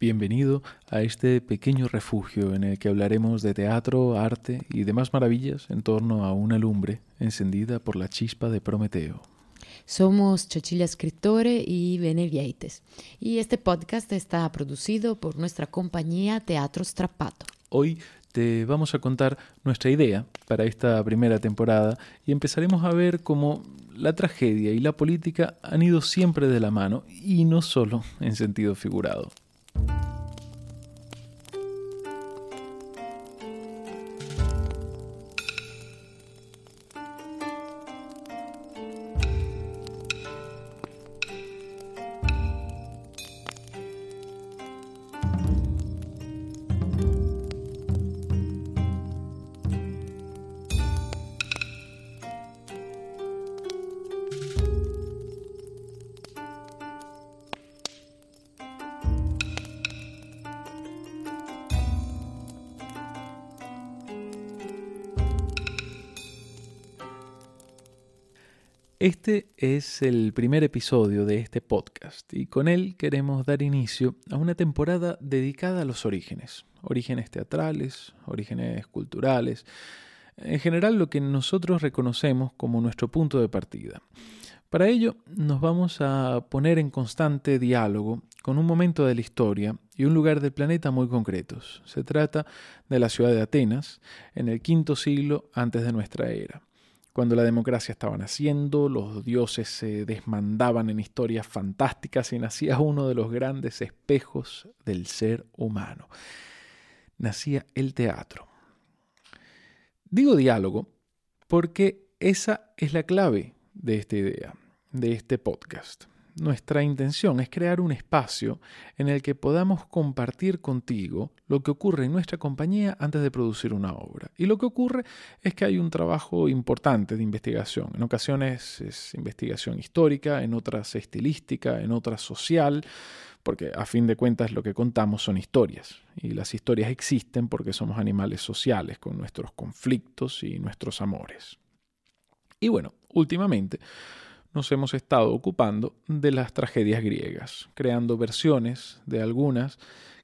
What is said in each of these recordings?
Bienvenido a este pequeño refugio en el que hablaremos de teatro, arte y demás maravillas en torno a una lumbre encendida por la chispa de Prometeo. Somos Cecilia Scrittore y Bene y este podcast está producido por nuestra compañía Teatro Strappato. Hoy te vamos a contar nuestra idea para esta primera temporada y empezaremos a ver cómo la tragedia y la política han ido siempre de la mano y no solo en sentido figurado. Este es el primer episodio de este podcast y con él queremos dar inicio a una temporada dedicada a los orígenes, orígenes teatrales, orígenes culturales, en general lo que nosotros reconocemos como nuestro punto de partida. Para ello nos vamos a poner en constante diálogo con un momento de la historia y un lugar del planeta muy concretos. Se trata de la ciudad de Atenas en el quinto siglo antes de nuestra era cuando la democracia estaba naciendo, los dioses se desmandaban en historias fantásticas y nacía uno de los grandes espejos del ser humano. Nacía el teatro. Digo diálogo porque esa es la clave de esta idea, de este podcast. Nuestra intención es crear un espacio en el que podamos compartir contigo lo que ocurre en nuestra compañía antes de producir una obra. Y lo que ocurre es que hay un trabajo importante de investigación. En ocasiones es investigación histórica, en otras estilística, en otras social, porque a fin de cuentas lo que contamos son historias. Y las historias existen porque somos animales sociales, con nuestros conflictos y nuestros amores. Y bueno, últimamente nos hemos estado ocupando de las tragedias griegas, creando versiones de algunas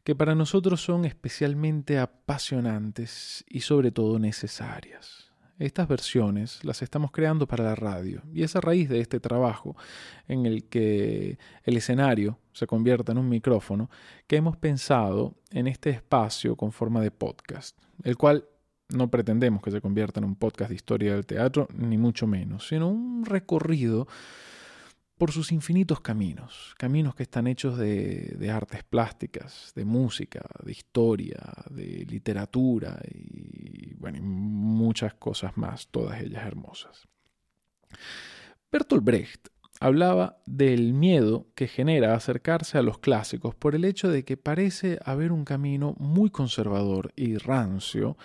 que para nosotros son especialmente apasionantes y sobre todo necesarias. Estas versiones las estamos creando para la radio y es a raíz de este trabajo en el que el escenario se convierta en un micrófono que hemos pensado en este espacio con forma de podcast, el cual no pretendemos que se convierta en un podcast de historia del teatro, ni mucho menos, sino un recorrido por sus infinitos caminos, caminos que están hechos de, de, artes plásticas, de música, de historia, de literatura y, bueno, y muchas cosas más, todas ellas hermosas. Bertolt Brecht hablaba del miedo que genera acercarse a los clásicos por el hecho de que parece haber un camino muy conservador y rancio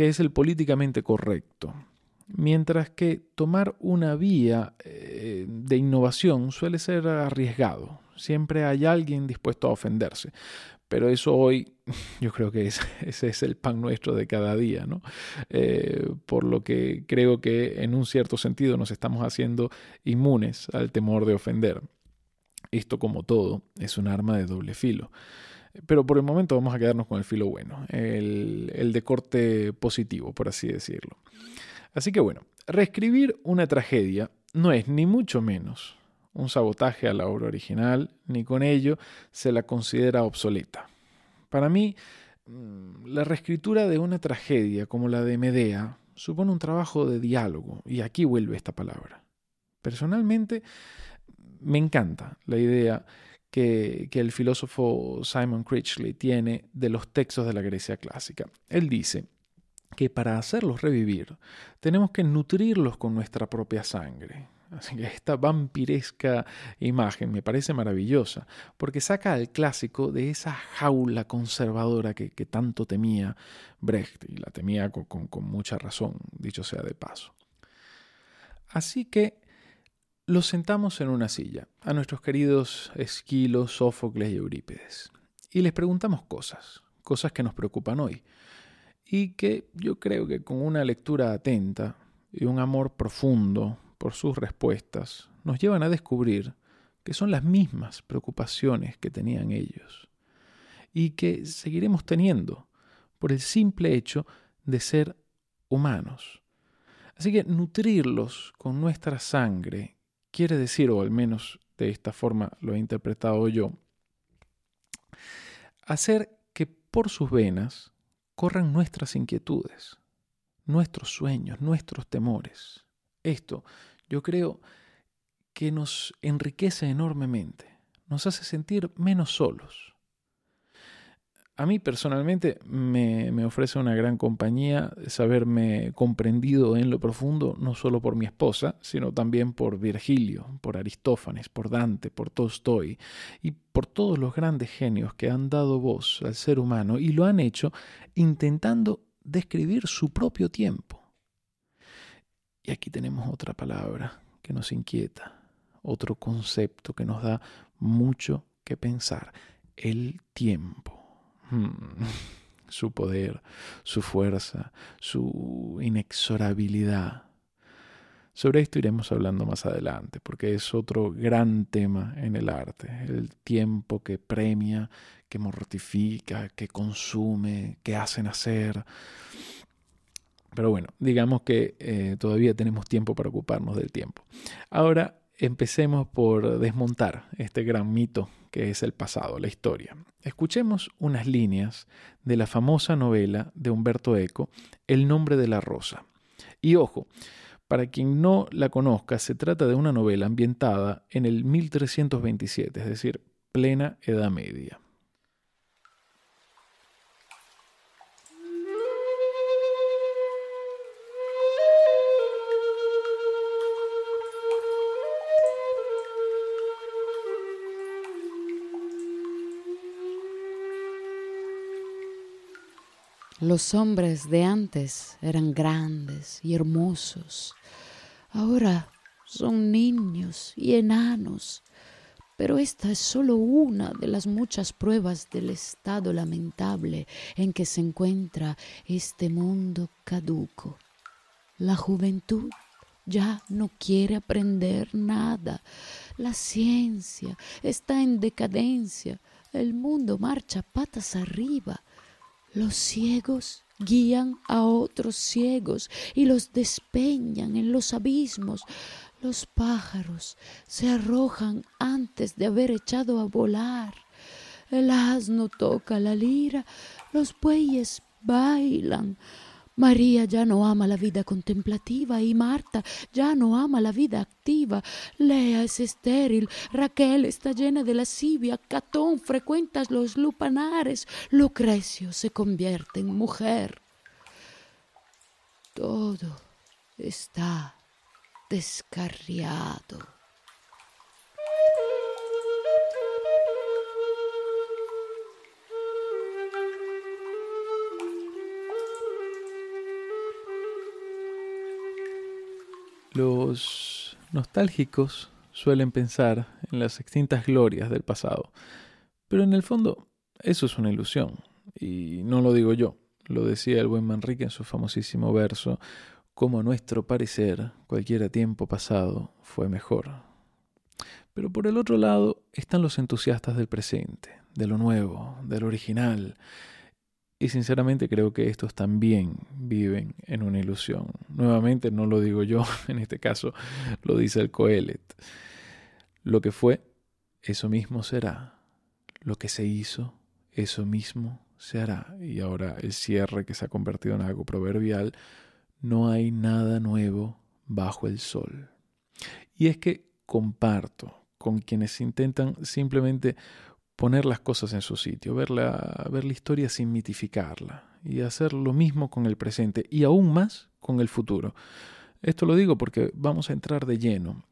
que es el políticamente correcto. Mientras que tomar una vía eh, de innovación suele ser arriesgado. Siempre hay alguien dispuesto a ofenderse. Pero eso hoy yo creo que ese es el pan nuestro de cada día, ¿no? Eh, por lo que creo que en un cierto sentido nos estamos haciendo inmunes al temor de ofender. Esto como todo es un arma de doble filo. Pero por el momento vamos a quedarnos con el filo bueno, el, el de corte positivo, por así decirlo. Así que bueno, reescribir una tragedia no es ni mucho menos un sabotaje a la obra original, ni con ello se la considera obsoleta. Para mí, mm, la reescritura de una tragedia como la de Medea supone un trabajo de diálogo, y aquí vuelve esta palabra. Personalmente, me encanta la idea que, el filósofo Simon Critchley tiene de los textos de la Grecia clásica. Él dice que para hacerlos revivir tenemos que nutrirlos con nuestra propia sangre. Así que esta vampiresca imagen me parece maravillosa, porque saca al clásico de esa jaula conservadora que, tanto temía Brecht, y la temía con mucha razón, dicho sea de paso. Así que los sentamos en una silla, a nuestros queridos Esquilo, Sófocles y Eurípides, y les preguntamos cosas, cosas que nos preocupan hoy, y que yo creo que con una lectura atenta y un amor profundo por sus respuestas, nos llevan a descubrir que son las mismas preocupaciones que tenían ellos. y que seguiremos teniendo por el simple hecho de ser humanos. Así que nutrirlos con nuestra sangre quiere decir, o al menos de esta forma lo he interpretado yo, hacer que por sus venas corran nuestras inquietudes, nuestros sueños, nuestros temores. Esto, yo creo que nos enriquece enormemente, nos hace sentir menos solos, a mí personalmente me, ofrece una gran compañía saberme comprendido en lo profundo, no solo por mi esposa, sino también por Virgilio, por Aristófanes, por Dante, por Tolstoy y por todos los grandes genios que han dado voz al ser humano y lo han hecho intentando describir su propio tiempo. Y aquí tenemos otra palabra que nos inquieta, otro concepto que nos da mucho que pensar, el tiempo. Hmm. su poder, su fuerza, su inexorabilidad. Sobre esto iremos hablando más adelante, porque es otro gran tema en el arte, el tiempo que premia, que mortifica, que consume, que hace nacer. Pero bueno, digamos que eh, todavía tenemos tiempo para ocuparnos del tiempo. Ahora empecemos por desmontar este gran mito que es el pasado, la historia. Escuchemos unas líneas de la famosa novela de Humberto Eco, El nombre de la rosa. Y ojo, para quien no la conozca, se trata de una novela ambientada en el 1327, es decir, plena Edad Media. Los hombres de antes eran grandes y hermosos. Ahora son niños y enanos. Pero esta es solo una de las muchas pruebas del estado lamentable en que se encuentra este mundo caduco. La juventud ya no quiere aprender nada. La ciencia está en decadencia. El mundo marcha patas arriba. Los ciegos guían a otros ciegos y los despeñan en los abismos. Los pájaros se arrojan antes de haber echado a volar. El asno toca la lira, los bueyes bailan. María ya no ama la vida contemplativa y Marta ya no ama la vida activa. Lea es estéril, Raquel está llena de lascivia, Catón frecuenta los lupanares, Lucrecio se convierte en mujer. Todo está descarriado. Los nostálgicos suelen pensar en las extintas glorias del pasado, pero en el fondo eso es una ilusión, y no lo digo yo, lo decía el buen Manrique en su famosísimo verso, como a nuestro parecer cualquier tiempo pasado fue mejor. Pero por el otro lado están los entusiastas del presente, de lo nuevo, de lo original, y sinceramente creo que estos también viven en una ilusión. Nuevamente no lo digo yo, en este caso lo dice el Coelet. Lo que fue, eso mismo será. Lo que se hizo, eso mismo se hará. Y ahora el cierre que se ha convertido en algo proverbial, no hay nada nuevo bajo el sol. Y es que comparto con quienes intentan simplemente poner las cosas en su sitio, ver la, ver la historia sin mitificarla y hacer lo mismo con el presente y aún más con el futuro. Esto lo digo porque vamos a entrar de lleno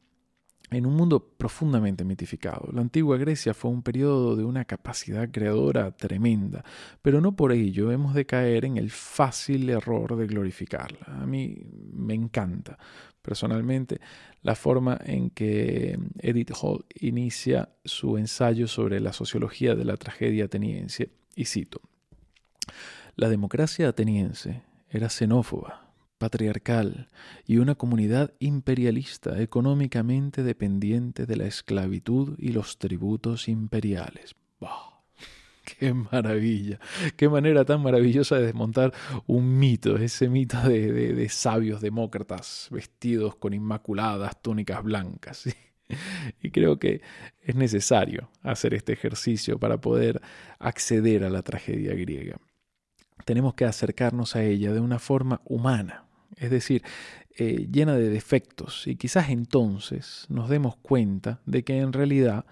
en un mundo profundamente mitificado. La antigua Grecia fue un periodo de una capacidad creadora tremenda, pero no por ello hemos de caer en el fácil error de glorificarla. A mí me encanta personalmente la forma en que Edith Hall inicia su ensayo sobre la sociología de la tragedia ateniense, y cito, La democracia ateniense era xenófoba, patriarcal y una comunidad imperialista económicamente dependiente de la esclavitud y los tributos imperiales. Qué maravilla, qué manera tan maravillosa de desmontar un mito, ese mito de, sabios demócratas vestidos con inmaculadas túnicas blancas. Y creo que es necesario hacer este ejercicio para poder acceder a la tragedia griega. Tenemos que acercarnos a ella de una forma humana, es decir, eh, llena de defectos, y quizás entonces nos demos cuenta de que en realidad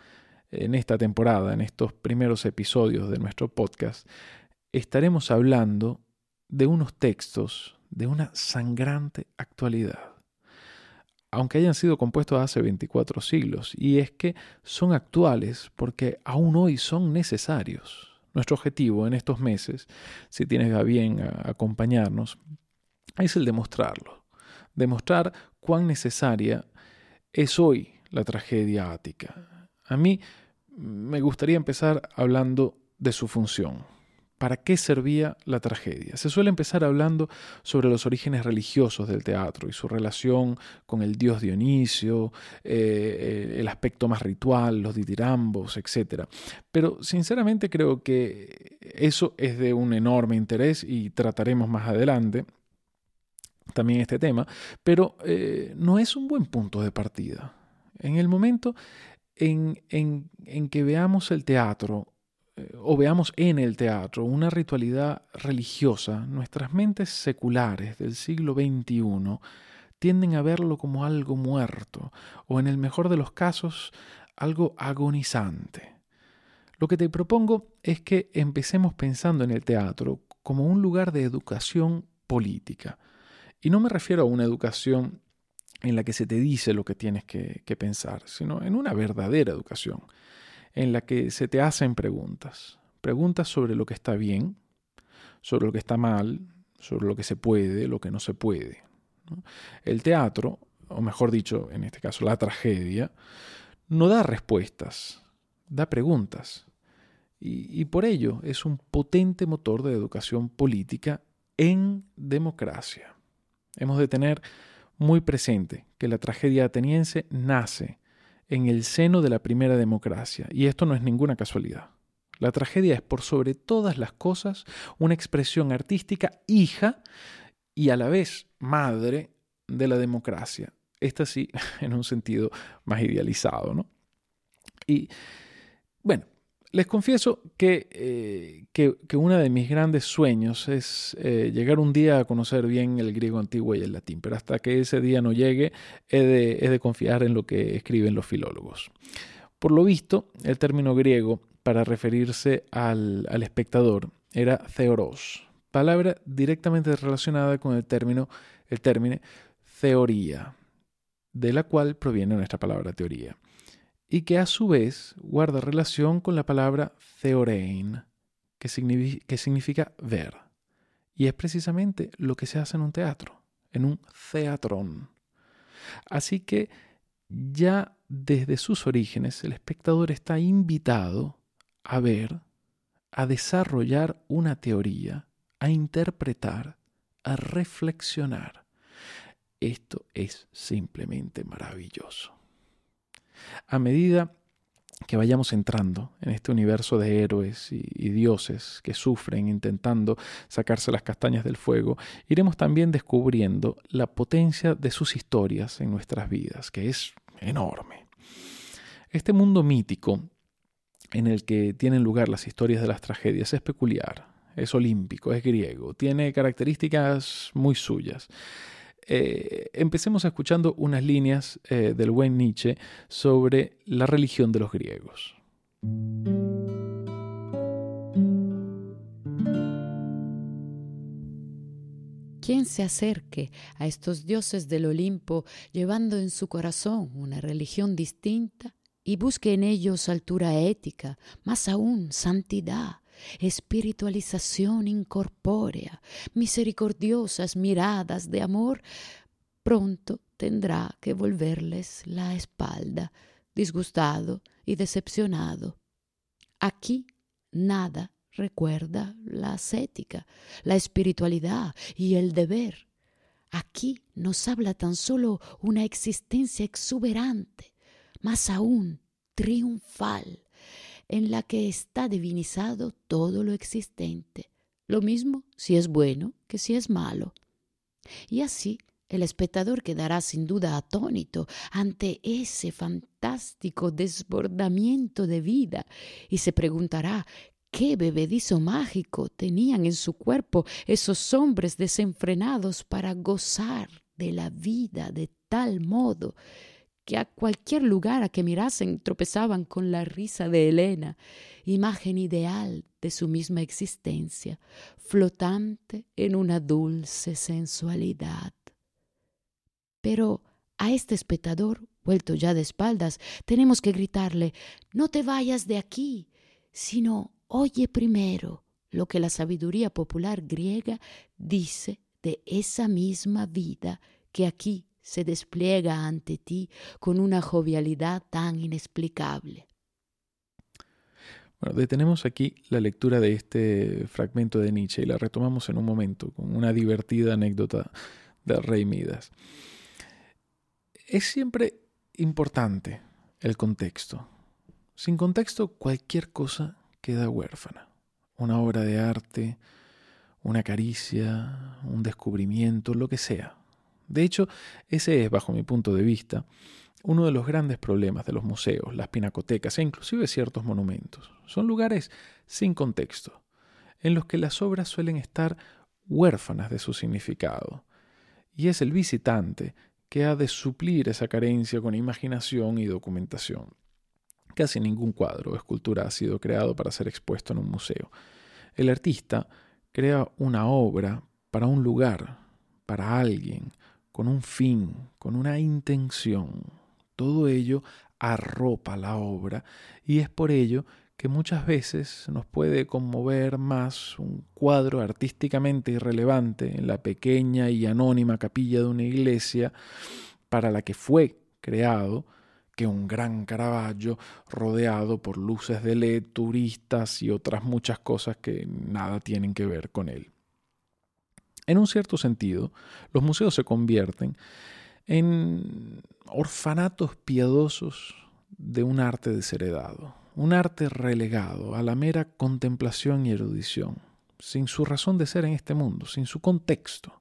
en esta temporada, en estos primeros episodios de nuestro podcast, estaremos hablando de unos textos de una sangrante actualidad, aunque hayan sido compuestos hace 24 siglos, y es que son actuales porque aún hoy son necesarios. Nuestro objetivo en estos meses, si tienes a bien acompañarnos, es el demostrarlo, demostrar cuán necesaria es hoy la tragedia ática, a mí me gustaría empezar hablando de su función. ¿Para qué servía la tragedia? Se suele empezar hablando sobre los orígenes religiosos del teatro y su relación con el dios Dionisio, eh, el aspecto más ritual, los ditirambos, etc. Pero sinceramente creo que eso es de un enorme interés y trataremos más adelante también este tema, pero eh, no es un buen punto de partida. En el momento en, que veamos el teatro eh, o veamos en el teatro una ritualidad religiosa, nuestras mentes seculares del siglo XXI tienden a verlo como algo muerto o en el mejor de los casos algo agonizante. Lo que te propongo es que empecemos pensando en el teatro como un lugar de educación política. Y no me refiero a una educación en la que se te dice lo que tienes que, pensar, sino en una verdadera educación, en la que se te hacen preguntas. Preguntas sobre lo que está bien, sobre lo que está mal, sobre lo que se puede, lo que no se puede. El teatro, o mejor dicho, en este caso la tragedia, no da respuestas, da preguntas. Y, por ello es un potente motor de educación política en democracia. Hemos de tener muy presente que la tragedia ateniense nace en el seno de la primera democracia, y esto no es ninguna casualidad. La tragedia es por sobre todas las cosas una expresión artística hija y a la vez madre de la democracia. Esta sí, en un sentido más idealizado, ¿no? Y bueno, les confieso eh, que, que, uno de mis grandes sueños es eh, llegar un día a conocer bien el griego antiguo y el latín, pero hasta que ese día no llegue he de, confiar en lo que escriben los filólogos. Por lo visto, el término griego para referirse al, al espectador era theoros, palabra directamente relacionada con el término, el término teoría, de la cual proviene nuestra palabra teoría y que a su vez guarda relación con la palabra theorein, que, significa, ver. Y es precisamente lo que se hace en un teatro, en un teatrón. Así que ya desde sus orígenes el espectador está invitado a ver, a desarrollar una teoría, a interpretar, a reflexionar. Esto es simplemente maravilloso. A medida que vayamos entrando en este universo de héroes y, dioses que sufren intentando sacarse las castañas del fuego, iremos también descubriendo la potencia de sus historias en nuestras vidas, que es enorme. Este mundo mítico en el que tienen lugar las historias de las tragedias es peculiar, es olímpico, es griego, tiene características muy suyas. Eh, empecemos escuchando unas líneas eh, del buen Nietzsche sobre la religión de los griegos. Quien se acerque a estos dioses del Olimpo llevando en su corazón una religión distinta y busque en ellos altura ética, más aún santidad, espiritualización incorpórea, misericordiosas miradas de amor, pronto tendrá que volverles la espalda, disgustado y decepcionado. Aquí nada recuerda la ascética, la espiritualidad y el deber. Aquí nos habla tan solo una existencia exuberante, más aún triunfal, en la que está divinizado todo lo existente, lo mismo si es bueno que si es malo. Y así el espectador quedará sin duda atónito ante ese fantástico desbordamiento de vida y se preguntará qué bebedizo mágico tenían en su cuerpo esos hombres desenfrenados para gozar de la vida de tal modo que a cualquier lugar a que mirasen tropezaban con la risa de Helena, imagen ideal de su misma existencia, flotante en una dulce sensualidad. Pero a este espectador, vuelto ya de espaldas, tenemos que gritarle No te vayas de aquí, sino oye primero lo que la sabiduría popular griega dice de esa misma vida que aquí se despliega ante ti con una jovialidad tan inexplicable. Bueno, detenemos aquí la lectura de este fragmento de Nietzsche y la retomamos en un momento con una divertida anécdota del rey Midas es siempre importante el contexto. Sin contexto, cualquier cosa queda huérfana. Una obra de arte, una caricia, un descubrimiento, lo que sea. De hecho, ese es, bajo mi punto de vista, uno de los grandes problemas de los museos, las pinacotecas e inclusive ciertos monumentos. Son lugares sin contexto, en los que las obras suelen estar huérfanas de su significado. Y es el visitante que ha de suplir esa carencia con imaginación y documentación. Casi ningún cuadro o escultura ha sido creado para ser expuesto en un museo. El artista crea una obra para un lugar, para alguien, con un fin, con una intención. Todo ello arropa la obra y es por ello que muchas veces nos puede conmover más un cuadro artísticamente irrelevante en la pequeña y anónima capilla de una iglesia para la que fue creado que un gran Caravaggio rodeado por luces de LED, turistas y otras muchas cosas que nada tienen que ver con él. En un cierto sentido, los museos se convierten en orfanatos piadosos de un arte desheredado, un arte relegado a la mera contemplación y erudición, sin su razón de ser en este mundo, sin su contexto.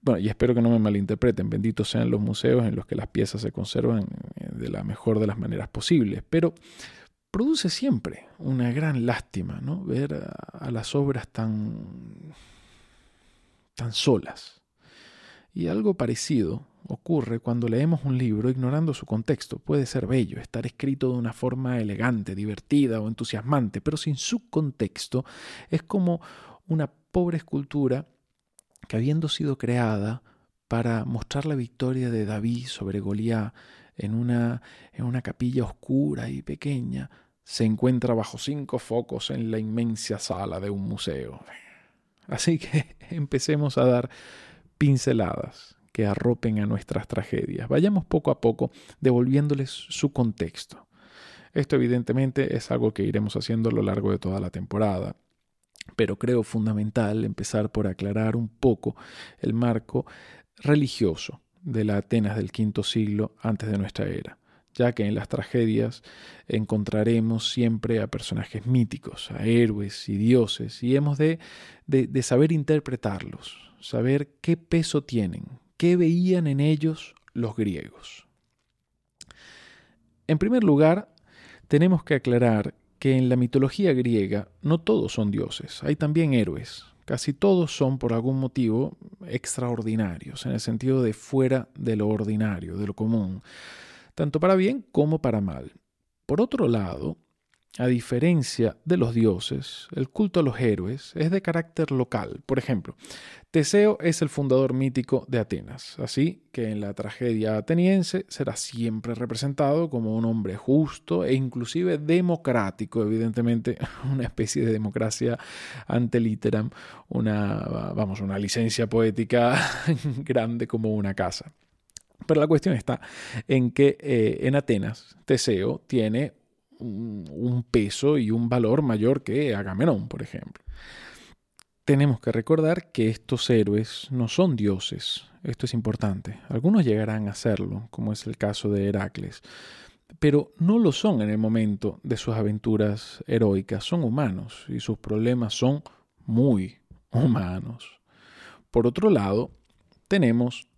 Bueno, y espero que no me malinterpreten, benditos sean los museos en los que las piezas se conservan eh, de la mejor de las maneras posibles, pero produce siempre una gran lástima ¿no? ver a, a las obras tan, tan solas. Y algo parecido ocurre cuando leemos un libro ignorando su contexto. Puede ser bello, estar escrito de una forma elegante, divertida o entusiasmante, pero sin su contexto es como una pobre escultura que habiendo sido creada para mostrar la victoria de David sobre Goliat en una, en una capilla oscura y pequeña, se encuentra bajo cinco focos en la inmensa sala de un museo. Así que empecemos a dar pinceladas que arropen a nuestras tragedias. Vayamos poco a poco devolviéndoles su contexto. Esto evidentemente es algo que iremos haciendo a lo largo de toda la temporada, pero creo fundamental empezar por aclarar un poco el marco religioso de la Atenas del quinto siglo antes de nuestra era ya que en las tragedias encontraremos siempre a personajes míticos, a héroes y dioses, y hemos de, de, saber interpretarlos, saber qué peso tienen, ¿Qué veían en ellos los griegos? En primer lugar, tenemos que aclarar que en la mitología griega no todos son dioses, hay también héroes. Casi todos son por algún motivo extraordinarios, en el sentido de fuera de lo ordinario, de lo común, tanto para bien como para mal. Por otro lado, a diferencia de los dioses, el culto a los héroes es de carácter local. Por ejemplo, Teseo es el fundador mítico de Atenas, así que en la tragedia ateniense será siempre representado como un hombre justo e inclusive democrático, evidentemente una especie de democracia ante literam, una, vamos, una licencia poética grande como una casa. Pero la cuestión está en que eh, en Atenas Teseo tiene un peso y un valor mayor que Agamenón, por ejemplo. Tenemos que recordar que estos héroes no son dioses. Esto es importante. Algunos llegarán a serlo, como es el caso de Heracles. pero no lo son en el momento de sus aventuras heroicas, son humanos y sus problemas son muy humanos. Por otro lado, tenemos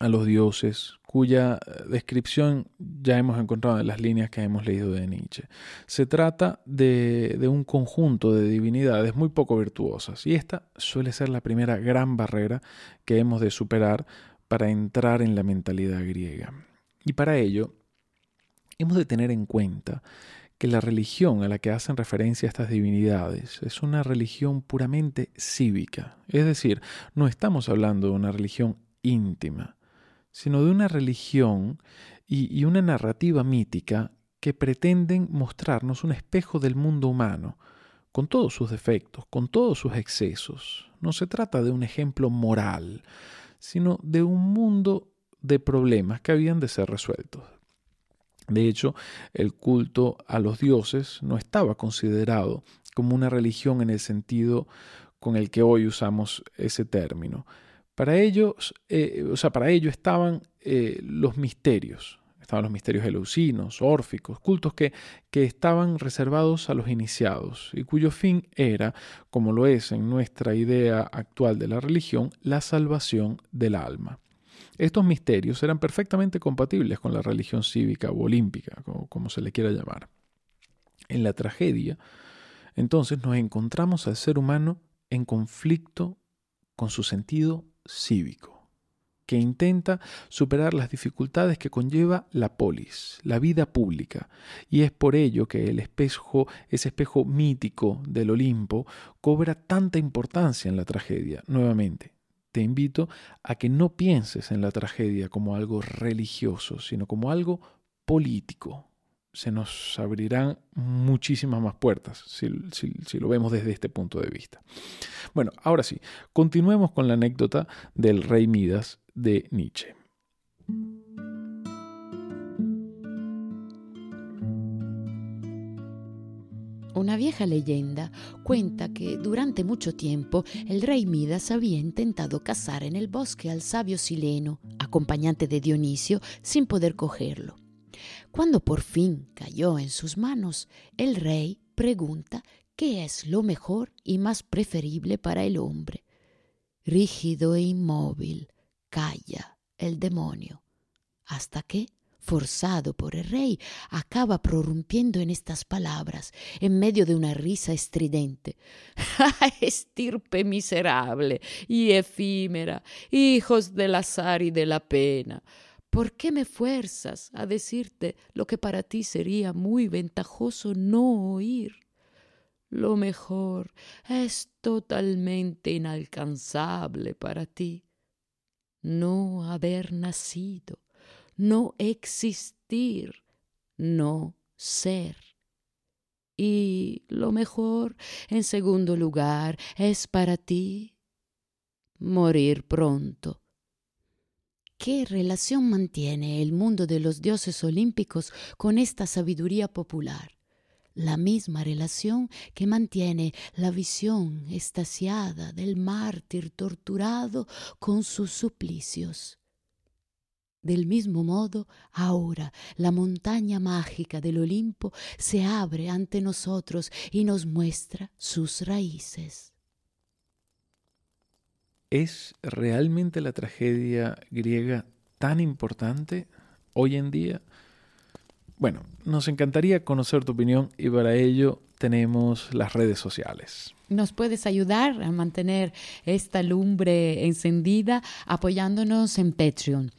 a los dioses, cuya eh, descripción ya hemos encontrado en las líneas que hemos leído de Nietzsche. Se trata de, de, un conjunto de divinidades muy poco virtuosas, y esta suele ser la primera gran barrera que hemos de superar para entrar en la mentalidad griega. Y para ello, hemos de tener en cuenta que la religión a la que hacen referencia estas divinidades es una religión puramente cívica, es decir, no estamos hablando de una religión íntima, sino de una religión y, una narrativa mítica que pretenden mostrarnos un espejo del mundo humano, con todos sus defectos, con todos sus excesos. No se trata de un ejemplo moral, sino de un mundo de problemas que habían de ser resueltos. De hecho, el culto a los dioses no estaba considerado como una religión en el sentido con el que hoy usamos ese término. Para ellos, eh, o sea, para ello estaban eh, los misterios, estaban los misterios eleusinos, órficos, cultos que, que estaban reservados a los iniciados y cuyo fin era, como lo es en nuestra idea actual de la religión, la salvación del alma. Estos misterios eran perfectamente compatibles con la religión cívica o olímpica, como, como se le quiera llamar. En la tragedia, entonces nos encontramos al ser humano en conflicto con su sentido cívico, que intenta superar las dificultades que conlleva la polis, la vida pública, y es por ello que el espejo, ese espejo mítico del Olimpo, cobra tanta importancia en la tragedia. Nuevamente, te invito a que no pienses en la tragedia como algo religioso, sino como algo político, se nos abrirán muchísimas más puertas si, lo vemos desde este punto de vista. Bueno, ahora sí, continuemos con la anécdota del rey Midas de Nietzsche. Una vieja leyenda cuenta que durante mucho tiempo el rey Midas había intentado cazar en el bosque al sabio Sileno, acompañante de Dionisio, sin poder cogerlo. Cuando por fin cayó en sus manos, el rey pregunta qué es lo mejor y más preferible para el hombre. Rígido e inmóvil, calla el demonio, hasta que, forzado por el rey, acaba prorrumpiendo en estas palabras, en medio de una risa estridente. Estirpe miserable y efímera, hijos del azar y de la pena. ¿Por qué me fuerzas a decirte lo que para ti sería muy ventajoso no oír? Lo mejor es totalmente inalcanzable para ti. No haber nacido, no existir, no ser. Y lo mejor, en segundo lugar, es para ti morir pronto ¿Qué relación mantiene el mundo de los dioses olímpicos con esta sabiduría popular? La misma relación que mantiene la visión estasiada del mártir torturado con sus suplicios. Del mismo modo, ahora la montaña mágica del Olimpo se abre ante nosotros y nos muestra sus raíces. ¿Es realmente la tragedia griega tan importante hoy en día? Bueno, nos encantaría conocer tu opinión y para ello tenemos las redes sociales. Nos puedes ayudar a mantener esta lumbre encendida apoyándonos en Patreon.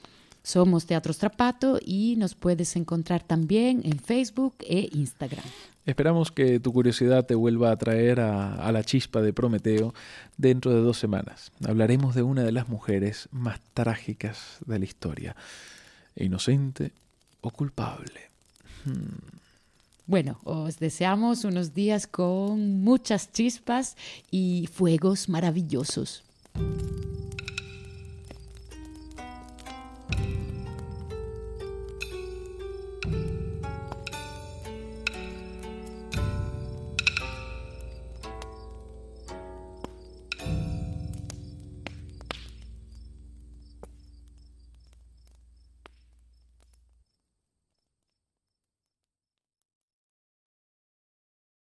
Somos Teatro Strapato y nos puedes encontrar también en Facebook e Instagram. Esperamos que tu curiosidad te vuelva a traer a, la chispa de Prometeo dentro de dos semanas. Hablaremos de una de las mujeres más trágicas de la historia. Inocente o culpable. Hmm. Bueno, os deseamos unos días con muchas chispas y fuegos maravillosos.